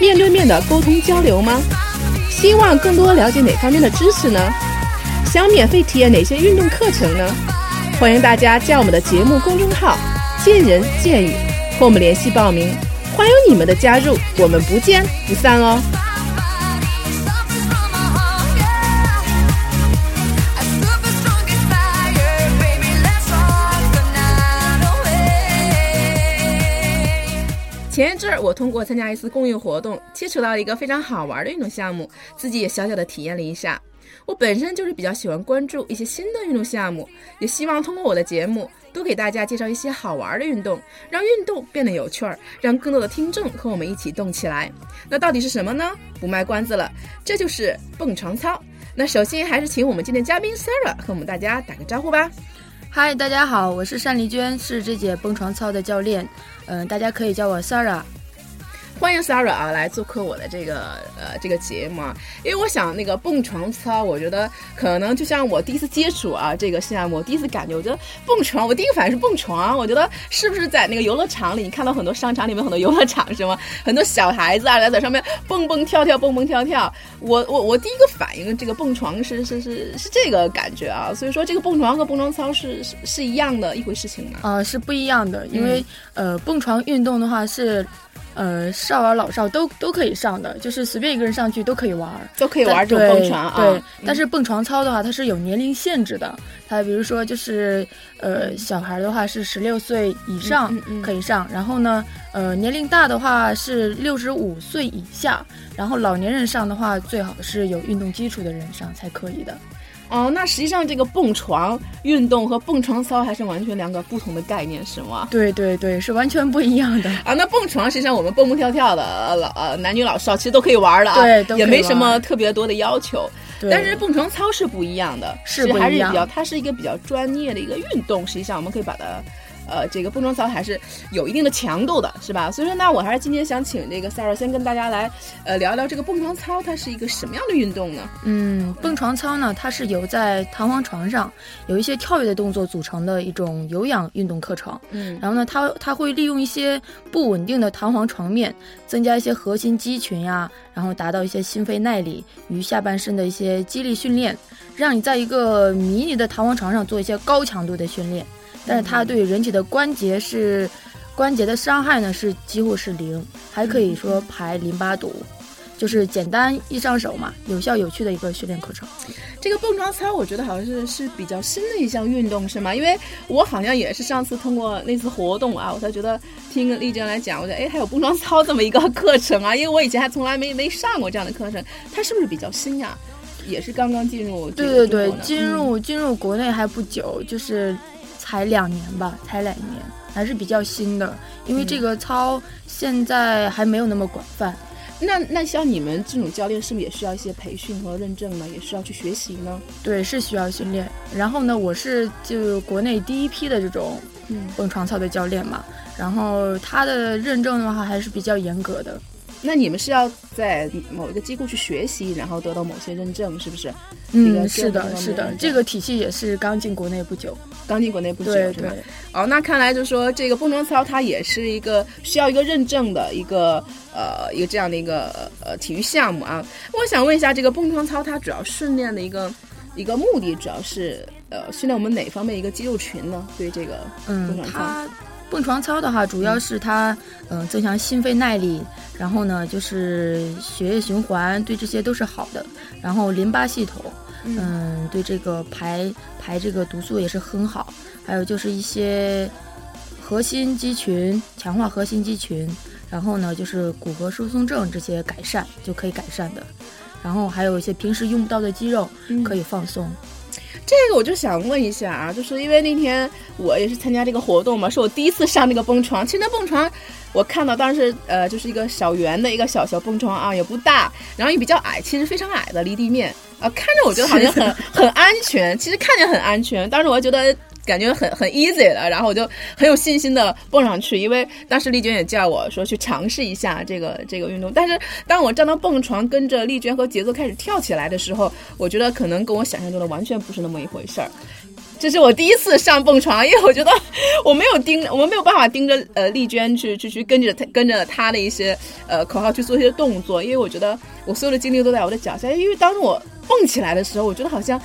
面对面的沟通交流吗？希望更多了解哪方面的知识呢？想免费体验哪些运动课程呢？欢迎大家加我们的节目公众号“见人见语”和我们联系报名，欢迎你们的加入，我们不见不散哦。前一阵儿，我通过参加一次公益活动，接触到一个非常好玩的运动项目，自己也小小的体验了一下。我本身就是比较喜欢关注一些新的运动项目，也希望通过我的节目多给大家介绍一些好玩的运动，让运动变得有趣儿，让更多的听众和我们一起动起来。那到底是什么呢？不卖关子了，这就是蹦床操。那首先还是请我们今天嘉宾 Sarah 和我们大家打个招呼吧。嗨，大家好，我是单丽娟，是这节蹦床操的教练。嗯，大家可以叫我 Sarah。欢迎 Sarah 啊，来做客我的这个呃这个节目啊，因为我想那个蹦床操，我觉得可能就像我第一次接触啊这个项目，我第一次感觉，我觉得蹦床，我第一个反应是蹦床，我觉得是不是在那个游乐场里，你看到很多商场里面很多游乐场是吗？很多小孩子啊在在上面蹦蹦跳跳，蹦蹦跳跳。我我我第一个反应，这个蹦床是是是是这个感觉啊，所以说这个蹦床和蹦床操是是是一样的一回事情吗？啊，是不一样的，因为呃蹦床运动的话是。呃，少儿老少都都可以上的，就是随便一个人上去都可以玩，都可以玩这种蹦床啊。对，但是蹦床操的话，它是有年龄限制的。它比如说，就是呃，小孩的话是十六岁以上可以上，然后呢，呃，年龄大的话是六十五岁以下，然后老年人上的话，最好是有运动基础的人上才可以的。哦，那实际上这个蹦床运动和蹦床操还是完全两个不同的概念，是吗？对对对，是完全不一样的啊。那蹦床实际上我们蹦蹦跳跳的老呃男女老少其实都可以玩的啊，对，也没什么特别多的要求。但是蹦床操是不一样的，是还是比较，它是一个比较专业的一个运动。实际上我们可以把它。呃，这个蹦床操还是有一定的强度的，是吧？所以说那，我还是今天想请这个 Sarah 先跟大家来，呃，聊一聊这个蹦床操，它是一个什么样的运动呢？嗯，蹦床操呢，它是由在弹簧床上有一些跳跃的动作组成的一种有氧运动课程。嗯，然后呢，它它会利用一些不稳定的弹簧床面，增加一些核心肌群呀，然后达到一些心肺耐力与下半身的一些肌力训练，让你在一个迷你的弹簧床上做一些高强度的训练。但是它对人体的关节是关节的伤害呢，是几乎是零，还可以说排淋巴毒，就是简单易上手嘛，有效有趣的一个训练课程。这个蹦床操我觉得好像是是比较新的一项运动，是吗？因为我好像也是上次通过那次活动啊，我才觉得听丽娟来讲，我觉得哎还有蹦床操这么一个课程啊，因为我以前还从来没没上过这样的课程，它是不是比较新呀？也是刚刚进入？对对对，进入进入国内还不久，就是。才两年吧，才两年，还是比较新的。因为这个操现在还没有那么广泛。那那像你们这种教练，是不是也需要一些培训和认证呢？也需要去学习呢？对，是需要训练。然后呢，我是就国内第一批的这种蹦床操的教练嘛。然后他的认证的话还是比较严格的。那你们是要在某一个机构去学习，然后得到某些认证，是不是？嗯，是的，是的，这个体系也是刚进国内不久，刚进国内不久，对对。哦，那看来就是说，这个蹦床操它也是一个需要一个认证的一个呃一个这样的一个呃体育项目啊。我想问一下，这个蹦床操它主要训练的一个一个目的，主要是呃训练我们哪方面一个肌肉群呢？对这个蹦床操。蹦床操的话，主要是它，嗯，增强心肺耐力，然后呢，就是血液循环，对这些都是好的。然后淋巴系统，嗯，对这个排排这个毒素也是很好。还有就是一些核心肌群，强化核心肌群，然后呢，就是骨骼疏松症这些改善就可以改善的。然后还有一些平时用不到的肌肉可以放松。这个我就想问一下啊，就是因为那天我也是参加这个活动嘛，是我第一次上那个蹦床。其实那蹦床，我看到当时呃就是一个小圆的一个小小蹦床啊，也不大，然后也比较矮，其实非常矮的，离地面啊，看着我觉得好像很 很安全，其实看着很安全，但是我觉得。感觉很很 easy 了，然后我就很有信心的蹦上去，因为当时丽娟也叫我说去尝试一下这个这个运动。但是当我站到蹦床，跟着丽娟和节奏开始跳起来的时候，我觉得可能跟我想象中的完全不是那么一回事儿。这是我第一次上蹦床，因为我觉得我没有盯，我们没有办法盯着呃丽娟去去去跟着她跟着她的一些呃口号去做一些动作，因为我觉得我所有的精力都在我的脚下。因为当我蹦起来的时候，我觉得好像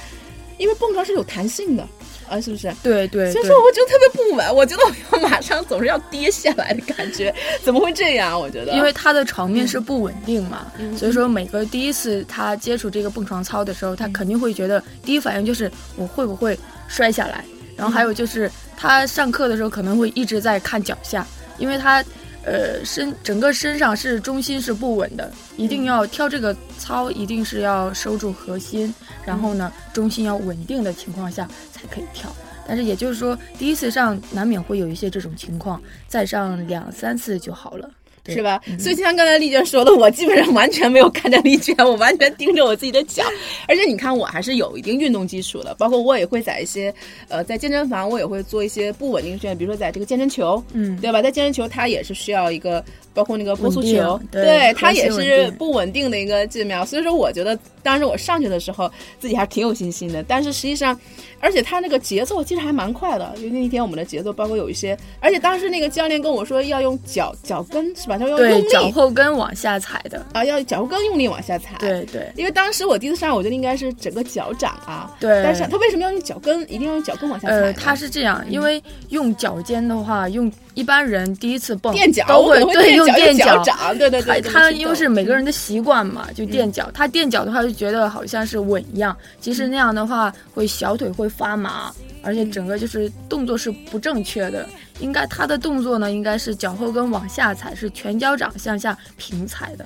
因为蹦床是有弹性的。啊，是不是？对对，所以说我就特别不稳，我觉得我要马上总是要跌下来的感觉，怎么会这样？我觉得，因为他的床面是不稳定嘛，所以说每个第一次他接触这个蹦床操的时候，他肯定会觉得第一反应就是我会不会摔下来，然后还有就是他上课的时候可能会一直在看脚下，因为他。呃，身整个身上是中心是不稳的，一定要跳这个操，一定是要收住核心，然后呢，中心要稳定的情况下才可以跳。但是也就是说，第一次上难免会有一些这种情况，再上两三次就好了。是吧？所以就像刚才丽娟说的，我基本上完全没有看着丽娟，我完全盯着我自己的脚。而且你看，我还是有一定运动基础的，包括我也会在一些呃，在健身房我也会做一些不稳定训练，比如说在这个健身球，嗯，对吧？在健身球它也是需要一个。包括那个波速球，对它也是不稳定的一个技妙，所以说我觉得当时我上去的时候自己还挺有信心的。但是实际上，而且它那个节奏其实还蛮快的，因为那天我们的节奏包括有一些，而且当时那个教练跟我说要用脚脚跟是吧？他说用力，脚后跟往下踩的啊，要脚后跟用力往下踩。对对，因为当时我第一次上，我觉得应该是整个脚掌啊。对，但是他为什么要用脚跟？一定要用脚跟往下踩？呃，他是这样，因为用脚尖的话用。一般人第一次蹦垫脚都会对用垫脚掌，对对对。他因为是每个人的习惯嘛，就垫脚。他垫脚的话就觉得好像是稳一样，其实那样的话会小腿会发麻，而且整个就是动作是不正确的。应该他的动作呢，应该是脚后跟往下踩，是全脚掌向下平踩的。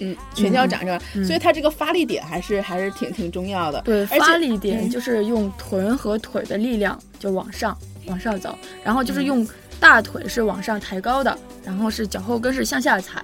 嗯，全脚掌是吧？所以他这个发力点还是还是挺挺重要的。对，发力点就是用臀和腿的力量就往上往上走，然后就是用。大腿是往上抬高的，然后是脚后跟是向下踩。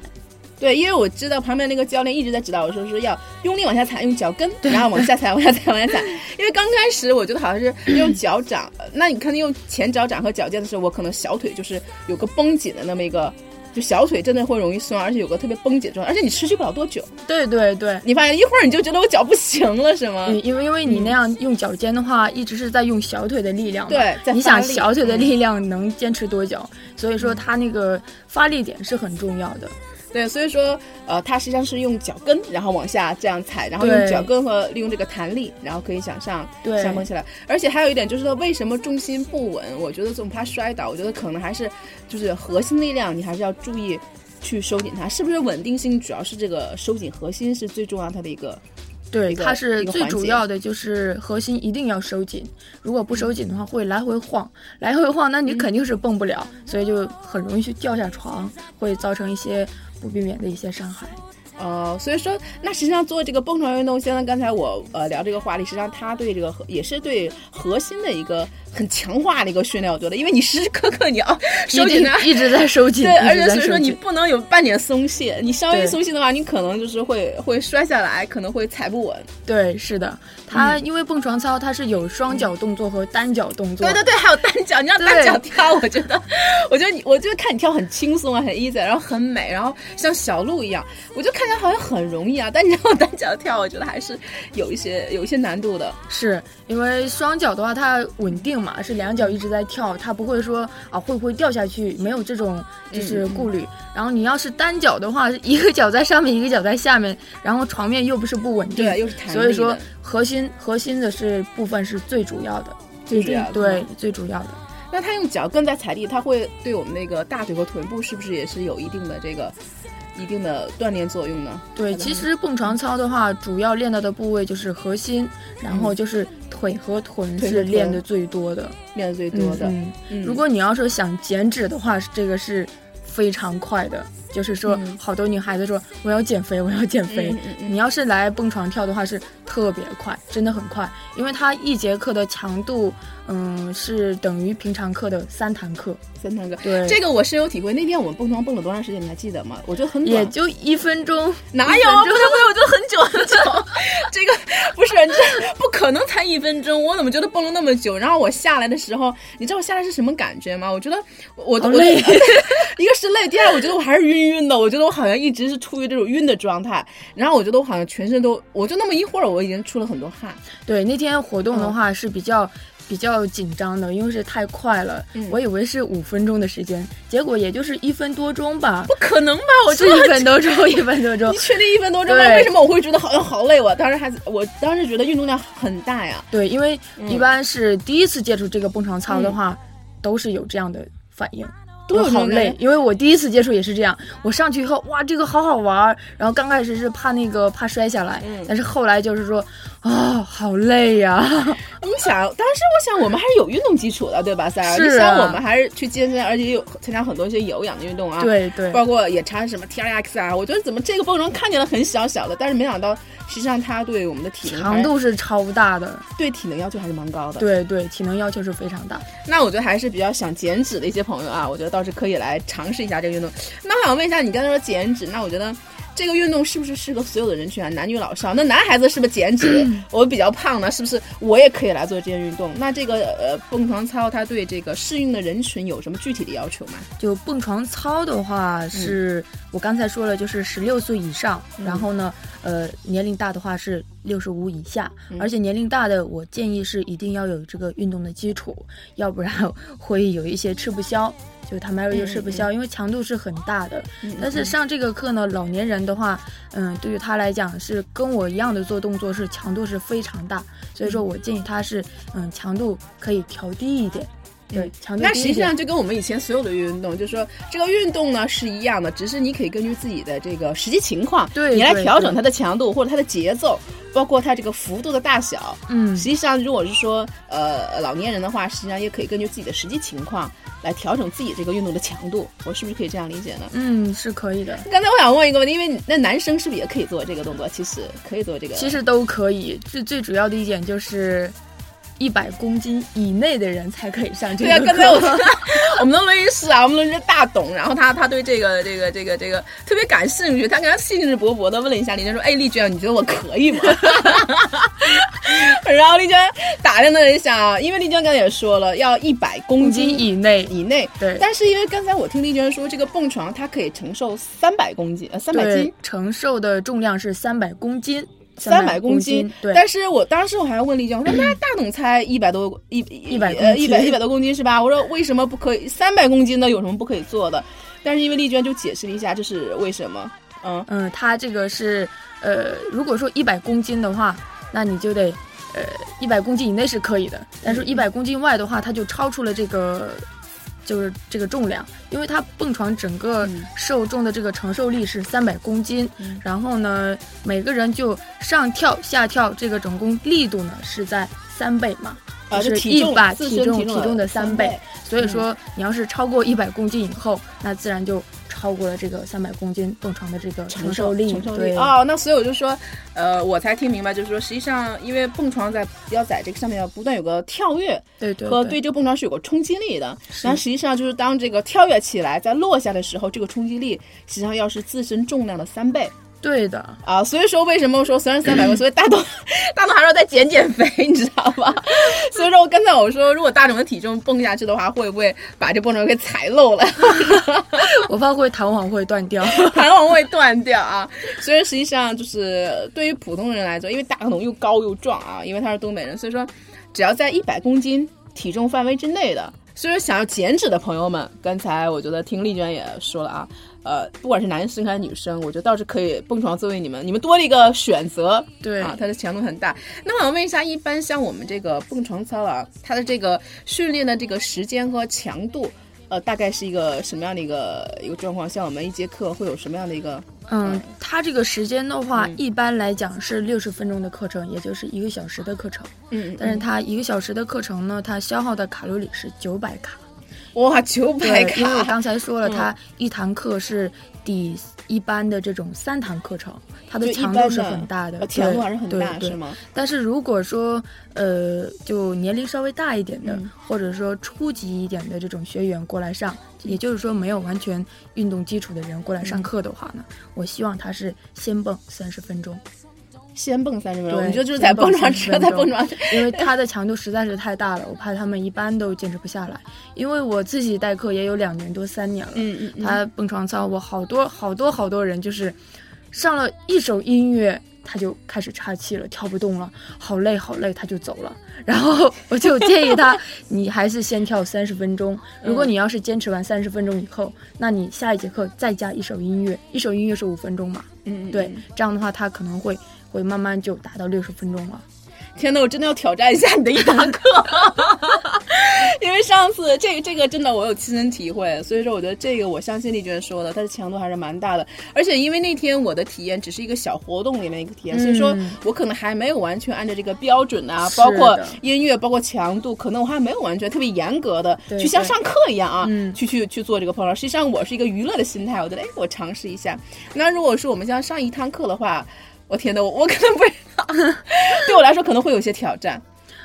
对，因为我知道旁边那个教练一直在指导我说是要用力往下踩，用脚跟，然后往下踩，往下踩，往下踩。因为刚开始我觉得好像是用脚掌，那你看用前脚掌和脚尖的时候，我可能小腿就是有个绷紧的那么一个。就小腿真的会容易酸，而且有个特别绷紧的状态，而且你持续不了多久。对对对，你发现一会儿你就觉得我脚不行了，是吗？因为因为你那样用脚尖的话，一直是在用小腿的力量。对，你想小腿的力量能坚持多久？所以说它那个发力点是很重要的。对，所以说，呃，它实际上是用脚跟，然后往下这样踩，然后用脚跟和利用这个弹力，然后可以向上上蹦起来。而且还有一点就是说，为什么重心不稳？我觉得总怕摔倒。我觉得可能还是就是核心力量，你还是要注意去收紧它。是不是稳定性主要是这个收紧核心是最重要它的一个？对，它是最主要的就是核心一定要收紧。如果不收紧的话，会来回晃，来回晃，那你肯定是蹦不了，所以就很容易去掉下床，会造成一些。不避免的一些伤害，呃，所以说，那实际上做这个蹦床运动，现在刚才我呃聊这个话题，实际上它对这个也是对核心的一个。很强化的一个训练，我觉得，因为你时时刻刻你要 收紧它，一直在收紧，对，而且所以说你不能有半点松懈，你稍微松懈的话，你可能就是会会摔下来，可能会踩不稳。对，是的，它因为蹦床操它是有双脚动作和单脚动作，对对对，还有单脚，你让单脚跳，我觉得，我觉得你，我就看你跳很轻松啊，很 easy，然后很美，然后像小鹿一样，我就看起来好像很容易啊，但你让我单脚跳，我觉得还是有一些有一些难度的。是因为双脚的话，它稳定。嘛是两脚一直在跳，它不会说啊会不会掉下去，没有这种就是顾虑。然后你要是单脚的话，一个脚在上面，一个脚在下面，然后床面又不是不稳定，对，又是弹所以说核心核心的是部分是最主要的，最主要对最主要的。那他用脚跟在踩地，他会对我们那个大腿和臀部是不是也是有一定的这个？一定的锻炼作用呢？对，其实蹦床操的话，主要练到的部位就是核心，然后就是腿和臀是练的最多的，练的最多的。嗯，如果你要说想减脂的话，这个是非常快的。就是说，嗯好多女孩子说我要减肥，我要减肥。你要是来蹦床跳的话，是特别快，真的很快，因为它一节课的强度，嗯，是等于平常课的三堂课，三堂课。对这个我深有体会。那天我们蹦床蹦了多长时间？你还记得吗？我觉得很短，也就一分钟。哪有？不是不是，我觉得很久很久。这个不是，这不可能才一分钟。我怎么觉得蹦了那么久？然后我下来的时候，你知道我下来是什么感觉吗？我觉得我我好累 一个是累，第二我觉得我还是晕晕的。我觉得我好像一直是处于这种晕的状态。然后我觉得我好像全身都，我就那么一会儿，我已经出了很多汗。对，那天活动的嗯话是比较、比较紧张的，因为是太快了，嗯我以为是五分钟的时间，结果也就是一分多钟吧不，可能吧？我是觉得一分多钟，一分多钟你。确定一分多钟吗？为什么我会觉得好像好累？我当时还我当时觉得运动量很大呀。对，因为嗯一般是第一次接触这个蹦床操的话，都是有这样的反应。我好累因为我第一次接触也是这样。我上去以后，哇，这个好好玩儿。然后刚开始是怕那个怕摔下来，嗯但是后来就是说，啊，好累呀、你想，当时我想我们还是有运动基础的，对吧，三儿？是啊你想我们还是去健身，而且有参加很多一些有氧的运动啊。。对对，包括也查什么 T R X 啊，我觉得怎么这个蹦床看起来很小小的，但是没想到实际上它对我们的体能强度是超大的。对体能要求还是蛮高的。对对，体能要求是非常大。那我觉得还是比较想减脂的一些朋友啊，我觉得倒是可以来尝试一下这个运动。那我想问一下，你刚才说减脂，那我觉得这个运动是不是适合所有的人群啊？男女老少？那男孩子是不是减脂？我比较胖呢，是不是我也可以来做这些运动？那这个呃蹦床操，它对这个适应的人群有什么具体的要求吗？就蹦床操的话，是、我刚才说了，就是十六岁以上，嗯然后呢，呃，年龄大的话是六十五以下，嗯而且年龄大的，我建议是一定要有这个运动的基础，要不然 会有一些吃不消。就他们就吃不消，因为强度是很大的。但是上这个课呢，老年人的话，嗯，对于他来讲是跟我一样的做动作，是强度是非常大，所以说我建议他是，嗯，强度可以调低一点。对，那实际上就跟我们以前所有的运动，就是说这个运动呢是一样的，只是你可以根据自己的这个实际情况，对你来调整它的强度或者它的节奏，包括它这个幅度的大小。嗯实际上如果是说呃老年人的话，实际上也可以根据自己的实际情况来调整自己这个运动的强度。我是不是可以这样理解呢？嗯，是可以的。刚才我想问一个问题，因为那男生是不是也可以做这个动作？其实可以做这个。其实都可以，最最主要的一点就是，一百公斤以内的人才可以上这个对刚才我课。我们的录音师啊，我们录音师大董，然后他他对这个这个这个这个特别感兴趣，他刚刚兴致勃勃的问了一下丽娟说：“哎，丽娟，你觉得我可以吗？” 然后丽娟打量了一下啊，因为丽娟刚才也说了要一百公公斤斤以内，以内，对但是因为刚才我听丽娟说，这个蹦床它可以承受三百公斤，呃，三百对斤。承受的重量是三百公斤，三百公公斤，对，但是我当时我还问丽娟，我说 那大董才一百多一一100呃一百一百多公斤是吧？我说为什么不可以三百公斤呢？有什么不可以做的？但是因为丽娟就解释了一下，这是为什么？嗯，嗯，它这个是呃，如果说一百公斤的话，那你就得呃一百公斤以内是可以的，但是一百公斤外的话，它就超出了这个。就是这个重量，因为它蹦床整个嗯。受重的这个承受力是三百公斤，嗯。然后呢，每个人就上跳下跳，这个总共力度呢是在三倍嘛，啊，是一把自体重体重重的三倍。所以说，你要是超过一百公斤以后，那自然就超过了这个三百公斤蹦床的这个承受力。承受力对，哦，那所以我就说，呃，我才听明白，就是说，实际上因为蹦床在要在这个上面要不断有个跳跃，对对和对这个蹦床是有个冲击力的。是然后实际上就是当这个跳跃起来再落下的时候，这个冲击力实际上要是自身重量的三倍对的，啊。所以说为什么说虽然三百个，所以大董 大董还要再减减肥，你知道吗？所以说刚才我说，如果大董的体重蹦下去的话，会不会把这蹦床给踩漏了？我怕会弹簧会断掉。弹簧会断掉啊。所以实际上就是对于普通人来说，因为大董又高又壮啊，因为他是东北人，所以说只要在一百公斤体重范围之内的。所以说想要减脂的朋友们，刚才我觉得听丽娟也说了啊，呃，不管是男生还是女生，我觉得倒是可以蹦床作为你们你们多了一个选择。对啊，它的强度很大。那我想问一下，一般像我们这个蹦床操啊，它的这个训练的这个时间和强度，呃，大概是一个什么样的一个一个状况？像我们一节课会有什么样的一个？嗯，它这个时间的话，嗯一般来讲是六十分钟的课程，也就是一个小时的课程。嗯但是它一个小时的课程呢，它消耗的卡路里是九百卡，哇，九百对，因为我，刚才说了，嗯。它一堂课是抵一般的这种三堂课程，它的强度是很大的呃，强度对还是很大，对对。是吗？但是如果说呃，就年龄稍微大一点的，嗯。或者说初级一点的这种学员过来上，也就是说没有完全运动基础的人过来嗯。上课的话呢，我希望他是先蹦三十分钟，先蹦三十分钟，我觉得就是在蹦床车，在蹦床车，因为它的强度实在是太大了，我怕他们一般都坚持不下来。因为我自己代课也有两年多三年了，嗯嗯嗯，他蹦床操，我好多好多好多人就是上了一首音乐，他就开始岔气了，跳不动了，好累好累，他就走了。然后 我就建议他，你还是先跳三十分钟。如果你要是坚持完三十分钟以后，那你下一节课再加一首音乐，一首音乐是五分钟嘛？嗯，嗯对嗯，这样的话他可能会会慢慢就达到六十分钟了。天呐，我真的要挑战一下你的一堂课，因为上次这个这个真的我有亲身体会，所以说我觉得这个我相信丽娟说的，它的强度还是蛮大的。而且因为那天我的体验只是一个小活动里面一个体验，所以说嗯我可能还没有完全按照这个标准啊，包括音乐，包括强度，可能我还没有完全特别严格的去像上课一样啊，嗯去去去做这个碰撞。实际上我是一个娱乐的心态，我觉得哎，我尝试一下。那如果说我们像上一堂课的话，我天呐，我我可能不知道，对我来说可能会有些挑战，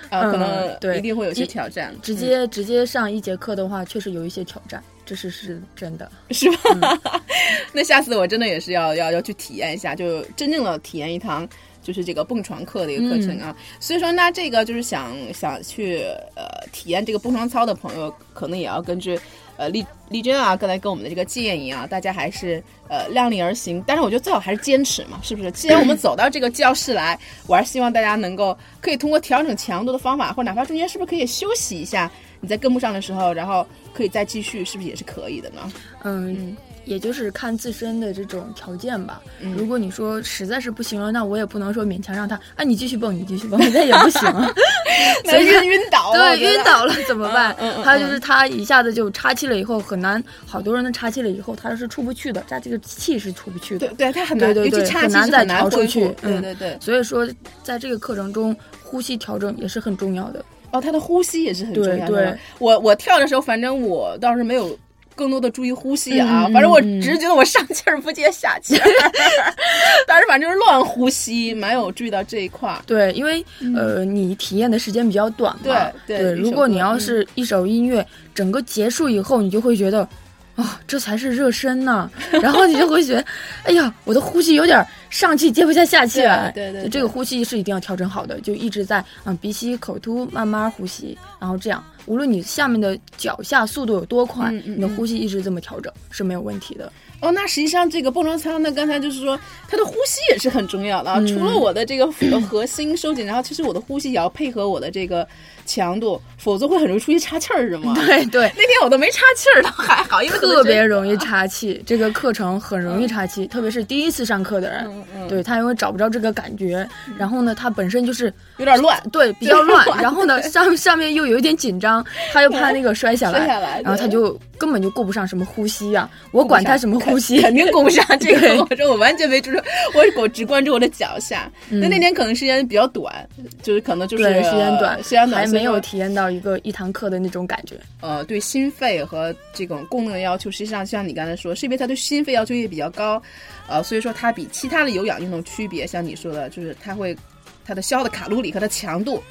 啊、嗯可能对一定会有些挑战，直接、直接上一节课的话，确实有一些挑战，这是是真的。嗯是吧？那下次我真的也是要要要去体验一下，就真正的体验一堂。就是这个蹦床课的一个课程啊，所以说那这个就是想想去呃体验这个蹦床操的朋友，可能也要根据呃丽丽珍啊刚才给我们的这个建议啊，大家还是呃量力而行。但是我觉得最好还是坚持嘛，是不是？既然我们走到这个教室来，我还是希望大家能够可以通过调整强度的方法，或者哪怕中间是不是可以休息一下，你在跟不上的时候，然后可以再继续，是不是也是可以的呢？嗯，也就是看自身的这种条件吧。嗯如果你说实在是不行了，那我也不能说勉强让他啊，你继续蹦，你继续蹦，那也不行。所以晕晕倒了，对，晕倒了怎么办？嗯 嗯嗯他就是他一下子就岔气了，以后很难，好多人的岔气了以后他是出不去的，他这个气是出不去的。对对，他很难，对很难再出去。对嗯对对，所以说，在这个课程中，呼吸调整也是很重要的。哦，他的呼吸也是很重要的。对我我跳的时候，反正我倒是没有。更多的注意呼吸啊，反正我嗯只是觉得我上气儿不接下气儿，但是反正就是乱呼吸，没有注意到这一块儿。对，因为、呃，你体验的时间比较短嘛。嗯对对如果你要是一首音乐、整个结束以后，你就会觉得。啊、这才是热身呢，然后你就会觉得，哎呀，我的呼吸有点上气接不下下气来。对对这个呼吸是一定要调整好的，就一直在嗯鼻吸口吐，慢慢呼吸，然后这样，无论你下面的脚下速度有多快，嗯嗯你的呼吸一直这么调整是没有问题的。哦，那实际上这个蹦床舱呢，刚才就是说它的呼吸也是很重要的啊。嗯除了我的这个呃核心收紧，然后其实我的呼吸也要配合我的这个强度，否则会很容易出现岔气儿，是吗？对对，那天我都没岔气儿，倒还好，因为特别容易岔气，这个课程很容易岔气，特别是第一次上课的人，对他因为找不着这个感觉，然后呢，他本身就是有点乱。对比较乱，然后呢上上面又有一点紧张，他又怕那个摔下来，摔下来然后他就根本就顾不上什么呼吸呀、我管他什么呼吸，肯定顾不上这个。我说我完全没注意，我我只关注我的脚下。那、那天可能时间比较短，就是可能就是时间短，时间短还没有体验到一个一堂课的那种感觉。呃，对心肺和这种功能的要求，实际上像你刚才说，是因为它对心肺要求也比较高，呃，所以说它比其他的有氧运动区别，像你说的，就是它会它的消耗的卡路里和它强度，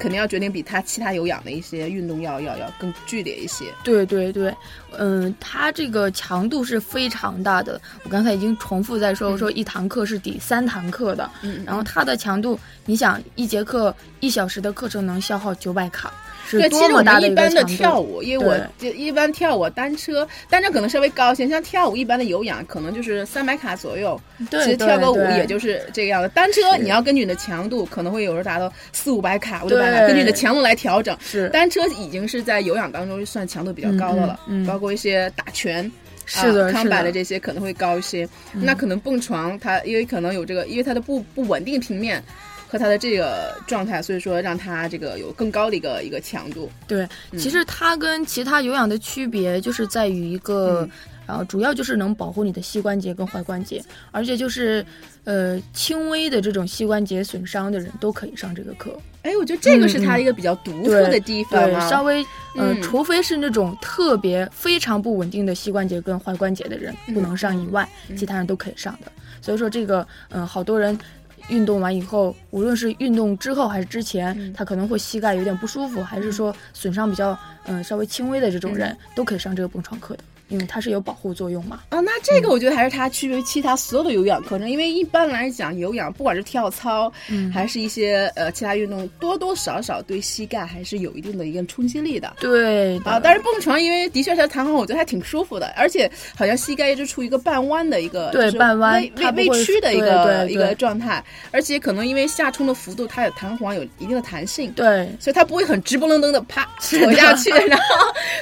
肯定要决定比它其他有氧的一些运动要要要更剧烈一些。对对对，嗯，它这个强度是非常大的。我刚才已经重复在说，我说一堂课是抵三堂课的，嗯然后它的强度，你想一节课一小时的课程能消耗九百卡，是对，其实我多么大的们一般的。跳舞，因为我就一般跳舞单车，单车可能稍微高一些，像跳舞一般的有氧可能就是三百卡左右。对其实跳个舞也就是这个样子。单车你要根据你的强度，可能会有时候达到四五百卡、五六百卡，对根据你的强度来调整。是单车已经是在有氧当中算强度比较高的了，嗯包括一些打拳。是的啊、康柏的这些可能会高一些，那可能蹦床它因为可能有这个，因为它的不不稳定平面和它的这个状态，所以说让它这个有更高的一个一个强度。对，其实它跟其他有氧的区别就是在于一个。嗯然后主要就是能保护你的膝关节跟踝关节，而且就是呃轻微的这种膝关节损伤的人都可以上这个课。哎，我觉得这个是它一个比较独特的地方、对，稍微呃，除非是那种特别非常不稳定的膝关节跟踝关节的人不能上以外，其他人都可以上的。所以说这个嗯，好多人。运动完以后，无论是运动之后还是之前，他可能会膝盖有点不舒服，还是说损伤比较嗯稍微轻微的这种人，都可以上这个蹦床课的。因为它是有保护作用嘛。啊，那这个我觉得还是它区别于其他所有的有氧课程。因为一般来讲，有氧不管是跳操，嗯，还是一些呃其他运动，多多少少对膝盖还是有一定的一个冲击力的。对啊，但是蹦床因为的确它弹簧，我觉得还挺舒服的，而且好像膝盖一直处于一个半弯的一个对半弯微微曲的一个一个状态，而且可能因为下冲的幅度，它的弹簧有一定的弹性，对，所以它不会很直不愣登的啪扯下去，然后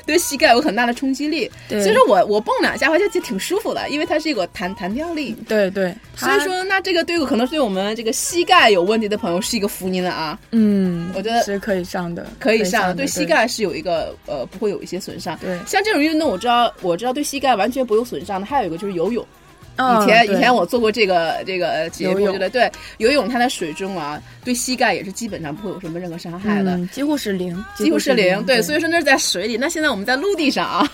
对膝盖有很大的冲击力。对，所以说我我蹦两下，我就觉得挺舒服的，因为它是一个弹弹跳力。对对，所以说那这个对可能对我们这个膝盖有问题的朋友是一个福音了啊。嗯，我觉得是可以上的，可以上，对膝盖是有一个呃不会有一些损伤。对，像这种运动，我知道我知道对膝盖完全不有损伤的，还有一个就是游泳。以前以前我做过这个这个节目，觉得对游泳它在水中啊，对膝盖也是基本上不会有什么任何伤害的，几乎是零，几乎是零。对，所以说那是在水里。那现在我们在陆地上啊，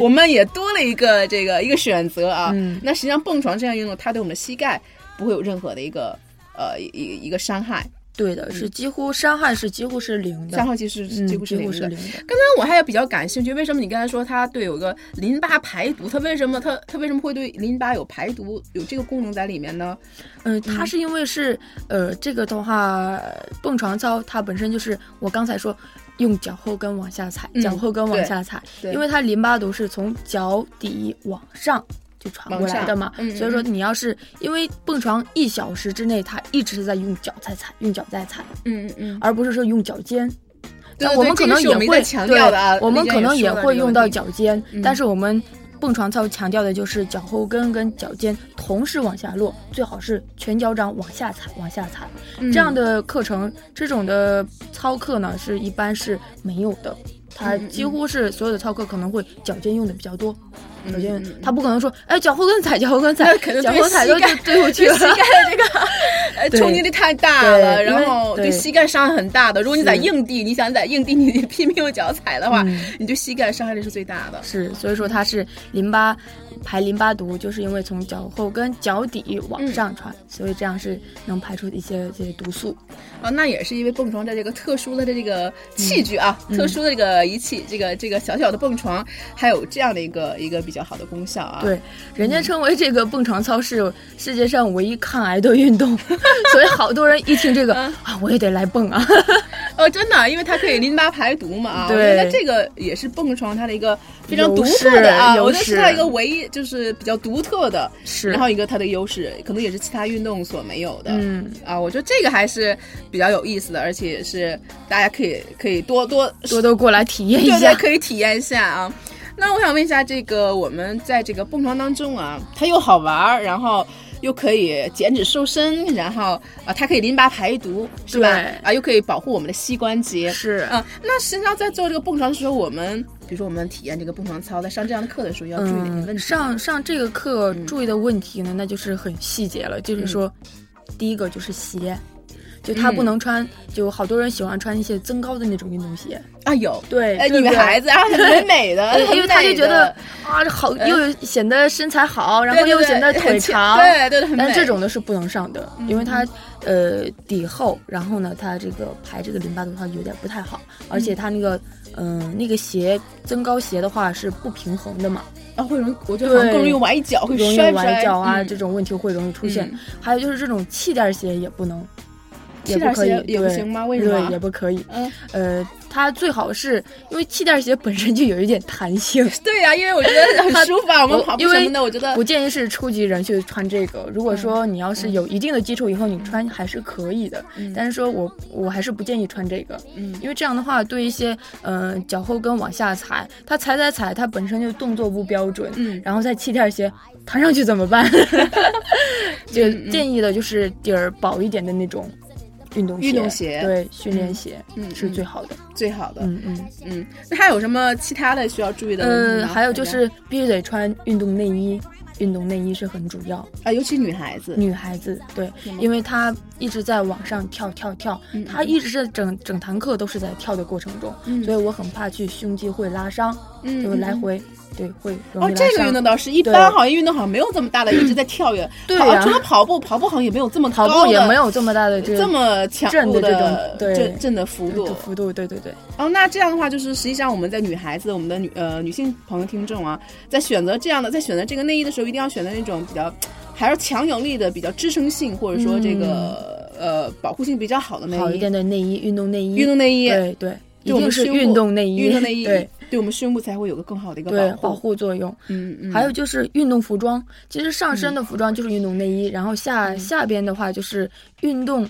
我们也多了一个这个一个选择啊。那实际上蹦床这项运动，它对我们的膝盖不会有任何的一个呃一一个伤害。对的，是几乎伤害是几乎是零的，伤害其实几乎是零的。刚才我还比较感兴趣，为什么你刚才说它对有个淋巴排毒？它为什么它它为什么会对淋巴有排毒有这个功能在里面呢？嗯，它是因为是呃这个的话，蹦床操它本身就是我刚才说用脚后跟往下踩，脚后跟往下踩，因为它淋巴毒是从脚底往上。就传过来的嘛，所以说你要是因为蹦床一小时之内，他一直是在用脚在踩，用脚在踩，嗯嗯嗯，而不是说用脚尖。那我们可能也会强调的啊，我们可能也会用到脚尖，但是我们蹦床操强调的就是脚后跟跟脚尖同时往下落，最好是全脚掌往下踩，往下踩。这样的课程，这种的操课呢，是一般是没有的。它几乎是所有的操课可能会脚尖用的比较多，脚尖他不可能说，哎，脚后跟踩，脚后跟踩，脚后踩都对不起膝盖的这个呃 冲击力太大了，然后对膝盖伤害很大的。如果你在硬地，你想在硬地你拼命用脚踩的话，你对膝盖伤害力是最大的。是，所以说它是淋巴。排淋巴毒就是因为从脚后跟脚底往上传，所以这样是能排出一些这些毒素。啊，那也是因为蹦床在这个特殊的这个器具啊，特殊的这个仪器，这个这个小小的蹦床还有这样的一个一个比较好的功效啊。对，人家称为这个蹦床操是世界上唯一抗癌的运动，所以好多人一听这个啊，我也得来蹦啊。哦，真的，因为它可以淋巴排毒嘛啊。对，那这个也是蹦床它的一个非常独特的啊，我觉得是它一个唯一。就是比较独特的，是，然后一个它的优势，可能也是其他运动所没有的。嗯啊，我觉得这个还是比较有意思的，而且是大家可以可以多多多多过来体验一下，可以体验一下啊。那我想问一下，这个我们在这个蹦床当中啊，它又好玩，然后又可以减脂瘦身，然后啊，它可以淋巴排毒，是吧？啊，又可以保护我们的膝关节，是啊。那实际上在做这个蹦床的时候，我们。比如说，我们体验这个蹦床操，在上这样的课的时候，要注意哪些问题？上上这个课注意的问题呢，那就是很细节了。就是说，第一个就是鞋，就他不能穿，就好多人喜欢穿一些增高的那种运动鞋。啊。有。对，女孩子啊，很 美美的，因为他就觉得啊，好又显得身材好，然后又显得腿长，对对对，但这种的是不能上的，因为它呃底厚，然后呢，它这个排这个淋巴的话有点不太好，而且它那个。嗯，那个鞋增高鞋的话是不平衡的嘛，啊，会容易，我觉得更容易崴脚，会容易崴脚啊，这种问题会容易出现。还有就是这种气垫鞋也不能，也不可以，也不行吗？为什么？也不可以。嗯，呃。它最好是因为气垫鞋本身就有一点弹性，对呀，因为我觉得很舒服啊。我们跑步什么的，我觉得不建议是初级人去穿这个。如果说你要是有一定的基础以后，你穿还是可以的。但是说我我还是不建议穿这个，嗯，因为这样的话对一些嗯脚后跟往下踩，它踩踩踩，它本身就动作不标准，嗯，然后在气垫鞋弹上去怎么办？就建议的就是底儿薄一点的那种。运动运动鞋对，训练鞋嗯是最好的。最好的。嗯嗯。嗯，那还有什么其他的需要注意的问题呃，吗？还有就是必须得穿运动内衣，运动内衣是很主要。啊，尤其女孩子，女孩子对，因为她一直在往上跳跳跳。嗯，她一直是整整堂课都是在跳的过程中，嗯。所以我很怕去胸肌会拉伤，嗯就来回对会容哦。这个运动倒是一般，好像运动好像没有这么大的，一直在跳跃。对呀好除了跑步，跑步好像也没有这么跑高的步也没有这么大的这么强度震的这种对。震震的幅度。幅度，对对对，哦，那这样的话，就是实际上我们在女孩子，我们的女呃女性朋友听众啊，在选择这样的，在选择这个内衣的时候，一定要选择那种比较还是强有力的、比较支撑性或者说这个、呃保护性比较好的内衣。嗯好一点的内衣，运动内衣，运动内衣，对对，一对我们定是运动内衣，运动内衣对对我们胸部才会有个更好的一个对保。护作用。嗯嗯，还有就是运动服装，其实上身的服装就是运动内衣，然后下下边的话就是运动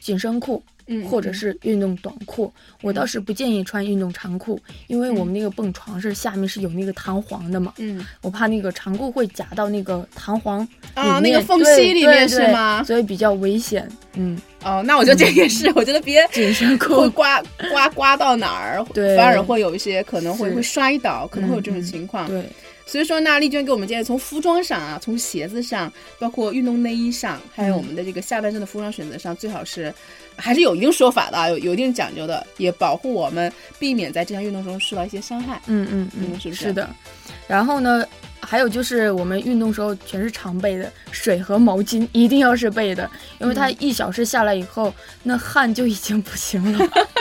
紧身裤。嗯或者是运动短裤，我倒是不建议穿运动长裤，因为我们那个蹦床是下面是有那个弹簧的嘛，嗯我怕那个长裤会夹到那个弹簧啊，那个缝隙里面是吗？所以比较危险。嗯，哦，那我觉得这也是，我觉得别 紧身裤会裤刮刮刮到哪儿，对反而会有一些可能会会摔倒，可能会有这种情况。对所以说呢，丽娟给我们建议，从服装上啊，从鞋子上，包括运动内衣上，还有我们的这个下半身的服装选择上，最好是还是有一定说法的啊，有有一定讲究的，也保护我们避免在这项运动中受到一些伤害。嗯嗯嗯嗯，是不是的。然后呢，还有就是我们运动时候全是常备的水和毛巾，一定要是备的，因为它嗯一小时下来以后，那汗就已经不行了，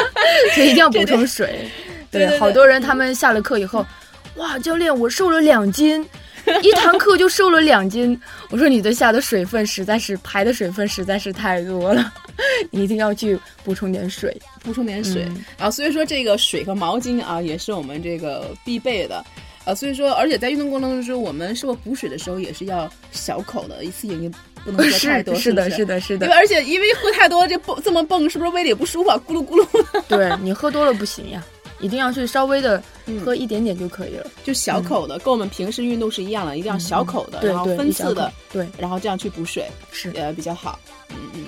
所以一定要补充水。对对对好多人他们下了课以后，哇，教练，我瘦了两斤。一堂课就瘦了两斤，我说你的下的水分实在是排的水分实在是太多了，你一定要去补充点水。补充点水、嗯啊，所以说这个水和毛巾啊，也是我们这个必备的。啊，所以说，而且在运动过程中，我们是否补水的时候也是要小口的，一次也不能喝太多，是是的，不是是的，是的因为。而且因为喝太多，这蹦这么蹦，是不是胃里也不舒服啊？咕噜咕噜的，对你喝多了不行呀，一定要去稍微的嗯喝一点点就可以了。就小口的，跟我们平时运动是一样的，一定要小口的，对然后分次的，，对，然后这样去补水，是。呃，比较好。嗯嗯。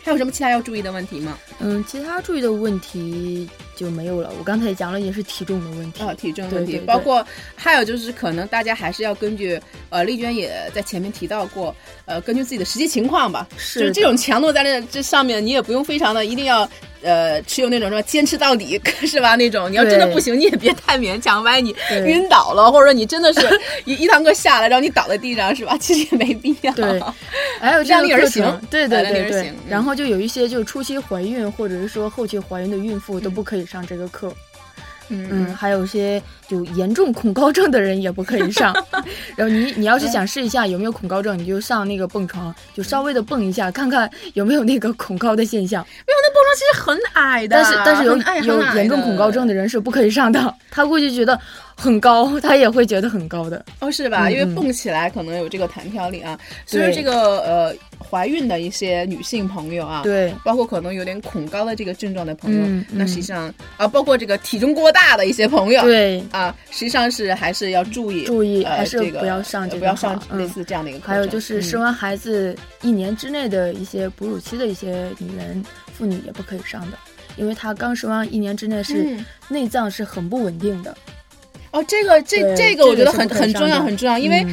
还有什么其他要注意的问题吗？嗯，其他注意的问题就没有了。我刚才也讲了，也是体重的问题。啊，体重问题，对对对包括还有就是可能大家还是要根据，呃，丽娟也在前面提到过，呃，根据自己的实际情况吧，是就是这种强度在这这上面，你也不用非常的一定要。呃，持有那种什么坚持到底 是吧？那种你要真的不行，你也别太勉强，万一你晕倒了，或者说你真的是 一一堂课下来，然后你倒在地上是吧？其实也没必要。对，还有这量力而行个课程，对对对对。然后就有一些就初期怀孕或者是说后期怀孕的孕妇都不可以上这个课。嗯嗯，还有一些就严重恐高症的人也不可以上。然后你你要是想试一下有没有恐高症，你就上那个蹦床，就稍微的蹦一下，看看有没有那个恐高的现象。没有，那蹦床其实很矮的，但是但是有有严重恐高症的人是不可以上的，他估计觉得很高，他也会觉得很高的。哦，是吧？因为蹦起来可能有这个弹跳力啊，所以这个呃怀孕的一些女性朋友啊，，对，包括可能有点恐高的这个症状的朋友，嗯那嗯实际上啊，包括这个体重过大的一些朋友，对，啊，实际上是还是要注意注意呃、还是不要上这个呃不要上类似这样的一个课。还有就是嗯生完孩子一年之内的一些哺乳期的一些女人、妇女也不可以上的，因为她刚生完一年之内是嗯内脏是很不稳定的。哦，这个这这个我觉得很很重要很重要，因为。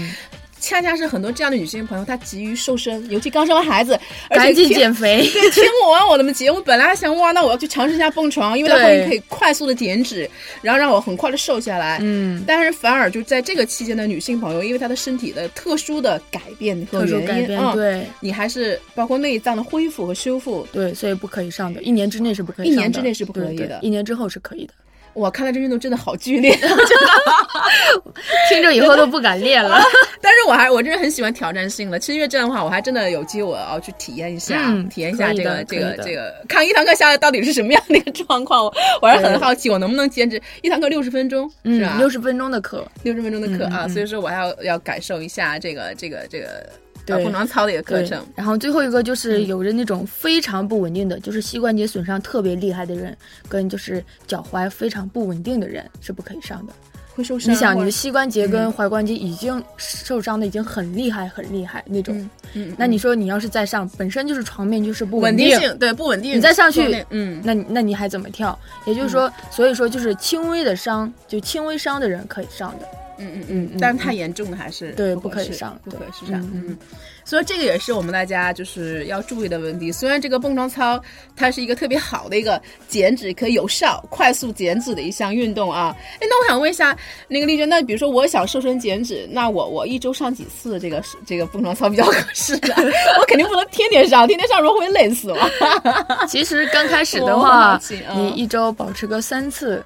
嗯恰恰是很多这样的女性朋友，她急于瘦身，尤其刚生完孩子，而且赶紧减肥。对，听我完我的节目，本来还想哇，那我要去尝试一下蹦床，因为它会对可以快速的减脂，然后让我很快的瘦下来。嗯，但是反而就在这个期间的女性朋友，因为她的身体的特殊的改变和特殊原因，改变，嗯，对你还是包括内脏的恢复和修复。对，所以不可以上的，一年之内是不可以一上的，年之内是不可以对对的一年之后是可以的。哇，看来这运动真的好剧烈，听着以后都不敢练了。但是我还我真的很喜欢挑战性的。其实因为这样的话，我还真的有机会我要去体验一下，嗯体验一下这个这个这个，看一堂课下来到底是什么样的一个状况。我 我还是很好奇，我能不能坚持一堂课六十分钟，是吧？嗯，六十分钟的课，六十分钟的课啊，所以说我还要要感受一下这个这个这个呃对不能操的一个课程。然后最后一个就是嗯有着那种非常不稳定的，就是膝关节损伤特别厉害的人，跟就是脚踝非常不稳定的人是不可以上的。会受伤。你想，你的膝关节跟踝关节已经受伤的已经很厉害、很厉害那种。嗯嗯，那你说你要是再上，本身就是床面就是不定稳定，性对不稳定，你再上去嗯，那你那你还怎么跳？也就是说，所以说就是轻微的伤，就轻微伤的人可以上的。嗯嗯嗯但是太严重的还是对不可以上不可以上。嗯嗯，所以这个也是我们大家就是要注意的问题。虽然这个蹦床操它是一个特别好的一个减脂可以有效、快速减脂的一项运动啊。哎，那我想问一下那个丽娟，那比如说我想瘦身减脂，那我我一周上几次这个这个蹦床操比较合适啊？我肯定不能天天上，天天上如果会累死我。其实刚开始的话你一周保持个三次。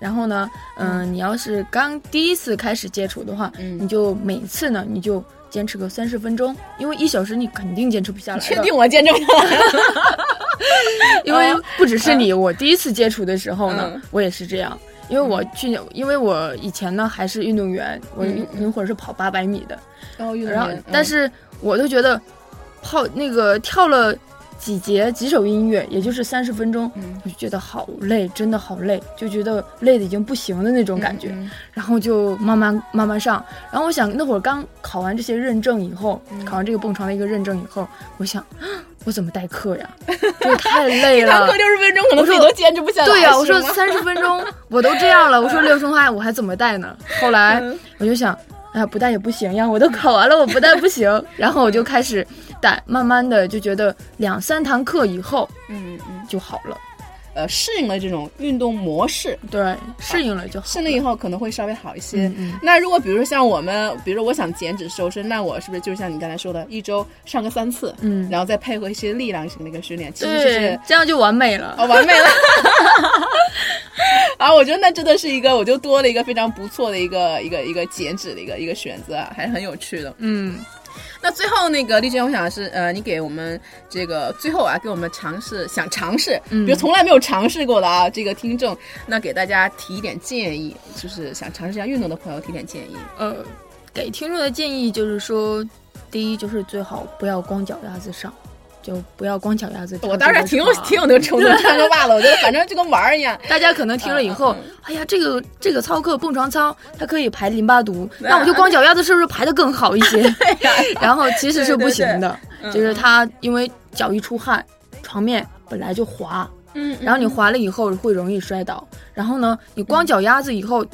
然后呢，嗯，你要是刚第一次开始接触的话，嗯。你就每次呢，你就坚持个三十分钟，因为一小时你肯定坚持不下来的。确定我坚持不下来？因为不只是你，我第一次接触的时候呢，嗯。我也是这样。因为我去年，因为我以前呢还是运动员，我嗯。那会儿是跑八百米的，然后然后，但是我都觉得跑那个跳了几节几首音乐，也就是三十分钟，嗯我就觉得好累，真的好累，就觉得累的已经不行的那种感觉。嗯然后就慢慢慢慢上。然后我想那会儿刚考完这些认证以后，嗯考完这个蹦床的一个认证以后，我想啊 我怎么代课呀？太累了 一堂课。六十分钟，可能自己我都坚持不下来。对呀、我说三十分钟我都这样了，我说 六分钟我还怎么带呢？后来嗯我就想，哎呀，不带也不行呀，我都考完了，我不带不行。然后我就开始带，慢慢的就觉得两三堂课以后嗯嗯，就好了。呃，适应了这种运动模式，对，适应了就好了。适应以后可能会稍微好一些。嗯嗯那如果比如说像我们，比如说我想减脂瘦身，那我是不是就像你刚才说的，一周上个三次，嗯，然后再配合一些力量型的一个训练，其实对是，这样就完美了。哦完美了。啊，我觉得那真的是一个，我就多了一个非常不错的一个一个一个减脂的一个一个选择，啊，还是很有趣的。嗯。那最后那个丽娟，我想是呃，你给我们这个最后啊，给我们尝试想尝试，嗯比如从来没有尝试过的啊，这个听众，那给大家提一点建议，就是想尝试一下运动的朋友提点建议。呃，给听众的建议就是说，第一就是最好不要光脚丫子上，就不要光脚丫子。我当时挺有挺有那个冲动，穿个袜子，我觉得反正就跟玩儿一样。大家可能听了以后哎呀，这个这个操课蹦床操，它可以排淋巴毒，那我就光脚丫子是不是排的更好一些？然后其实是不行的，就是它因为脚一出汗，床面本来就滑，嗯，然后你滑了以后会容易摔倒，然后呢，你光脚丫子以后，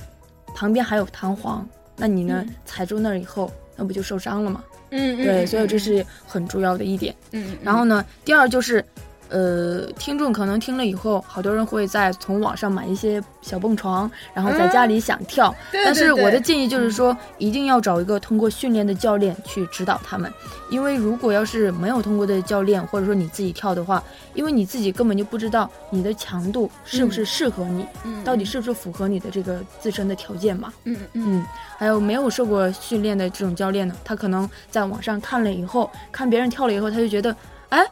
旁边还有弹簧，那你呢嗯踩住那儿以后，那不就受伤了吗？嗯，嗯对，所以这，是很重要的一点。嗯，嗯然后呢，第二就是，呃，听众可能听了以后，好多人会在从网上买一些小蹦床，然后在家里想跳。嗯对但是我的建议就是说，一定要找一个通过训练的教练去指导他们，因为如果要是没有通过的教练，或者说你自己跳的话，因为你自己根本就不知道你的强度是不是适合你，嗯到底是不是符合你的这个自身的条件嘛。嗯嗯嗯，还有没有受过训练的这种教练呢？他可能在网上看了以后，看别人跳了以后，他就觉得，哎，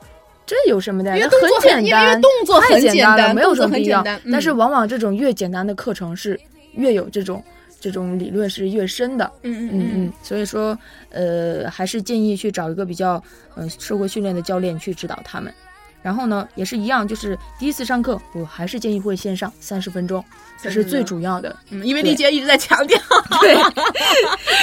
这有什么的？那因为动作简单，因为动作太很简简单了，没有什么必要简单。但是嗯往往这种越简单的课程是越有这种这种理论是越深的。嗯嗯嗯，所以说，呃，还是建议去找一个比较呃受过训练的教练去指导他们。然后呢，也是一样，就是第一次上课，我还是建议会先上三十分钟，这是最主要的。嗯，因为丽姐一直在强调，对，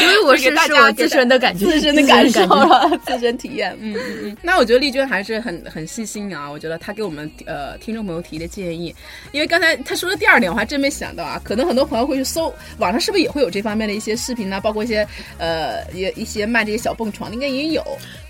因为我是大是是我自家给大身的感觉，自身的感受觉。了，自身体验。嗯嗯嗯。那我觉得丽娟还是很很细心啊，我觉得她给我们呃听众朋友提的建议，因为刚才她说的第二点我还真没想到啊，可能很多朋友会去搜网上是不是也会有这方面的一些视频呢？包括一些呃也一些卖这些小蹦床的，应该也有。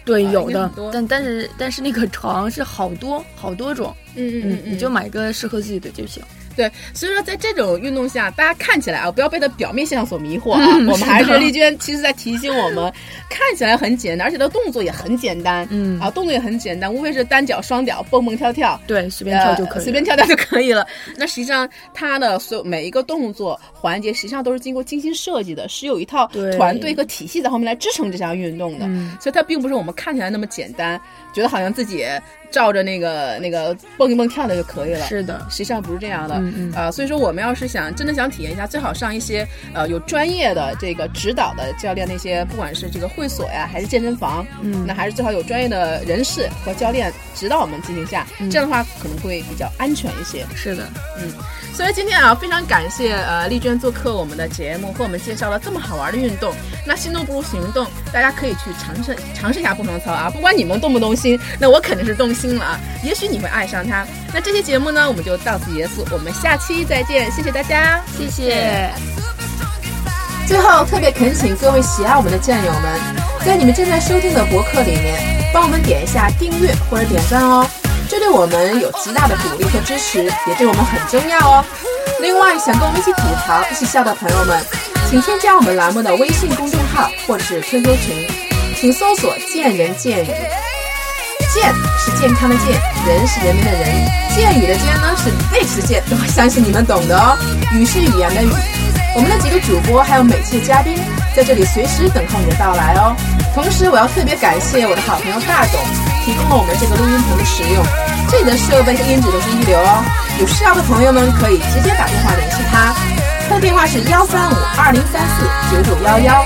对，啊有的但但是但是那个床是好多好多种，嗯嗯嗯，你就买个适合自己的就行。对，所以说在这种运动下，大家看起来啊，不要被它表面现象所迷惑啊。嗯我们还是丽娟，其实在提醒我们，看起来很简单，而且它动作也很简单，嗯啊，动作也很简单，无非是单脚、双脚蹦蹦跳跳，对，随便跳就可以、呃随便跳跳就可以了。那实际上它的所有每一个动作环节，实际上都是经过精心设计的，是有一套团队和体系在后面来支撑这项运动的。嗯所以它并不是我们看起来那么简单，觉得好像自己照着那个那个蹦一蹦跳的就可以了。是的，实际上不是这样的，嗯嗯呃，所以说我们要是想真的想体验一下，最好上一些呃有专业的这个指导的教练那些，不管是这个会所呀，还是健身房，嗯那还是最好有专业的人士和教练指导我们进行下，这样的话可能会比较安全一些。是的，嗯，所以今天啊，非常感谢呃丽娟做客我们的节目，和我们介绍了这么好玩的运动。那心动不如行动，大家可以去尝试尝试一下蹦床操啊，不管你们动不动心，那我肯定是动心了啊，也许你会爱上它。那这期节目呢，我们就到此结束，我们下期再见，谢谢大家，谢谢。最后特别恳请各位喜爱我们的战友们，在你们正在收听的博客里面，帮我们点一下订阅或者点赞哦，这对我们有极大的鼓励和支持，也对我们很重要哦。另外，想跟我们一起吐槽、一起笑的朋友们，请添加我们栏目的微信公众号或者是 QQ 群，请搜索“见人见语”。健是健康的健，人是人民的人，健语的健呢是背齿健，我相信你们懂的哦。语是语言的语。我们的几个主播还有每期的嘉宾在这里随时等候你的到来哦。同时，我要特别感谢我的好朋友大董，提供了我们这个录音棚的使用，这里的设备和音质都是一流哦。有需要的朋友们可以直接打电话联系他，他的电话是幺三五二零三四九九幺幺，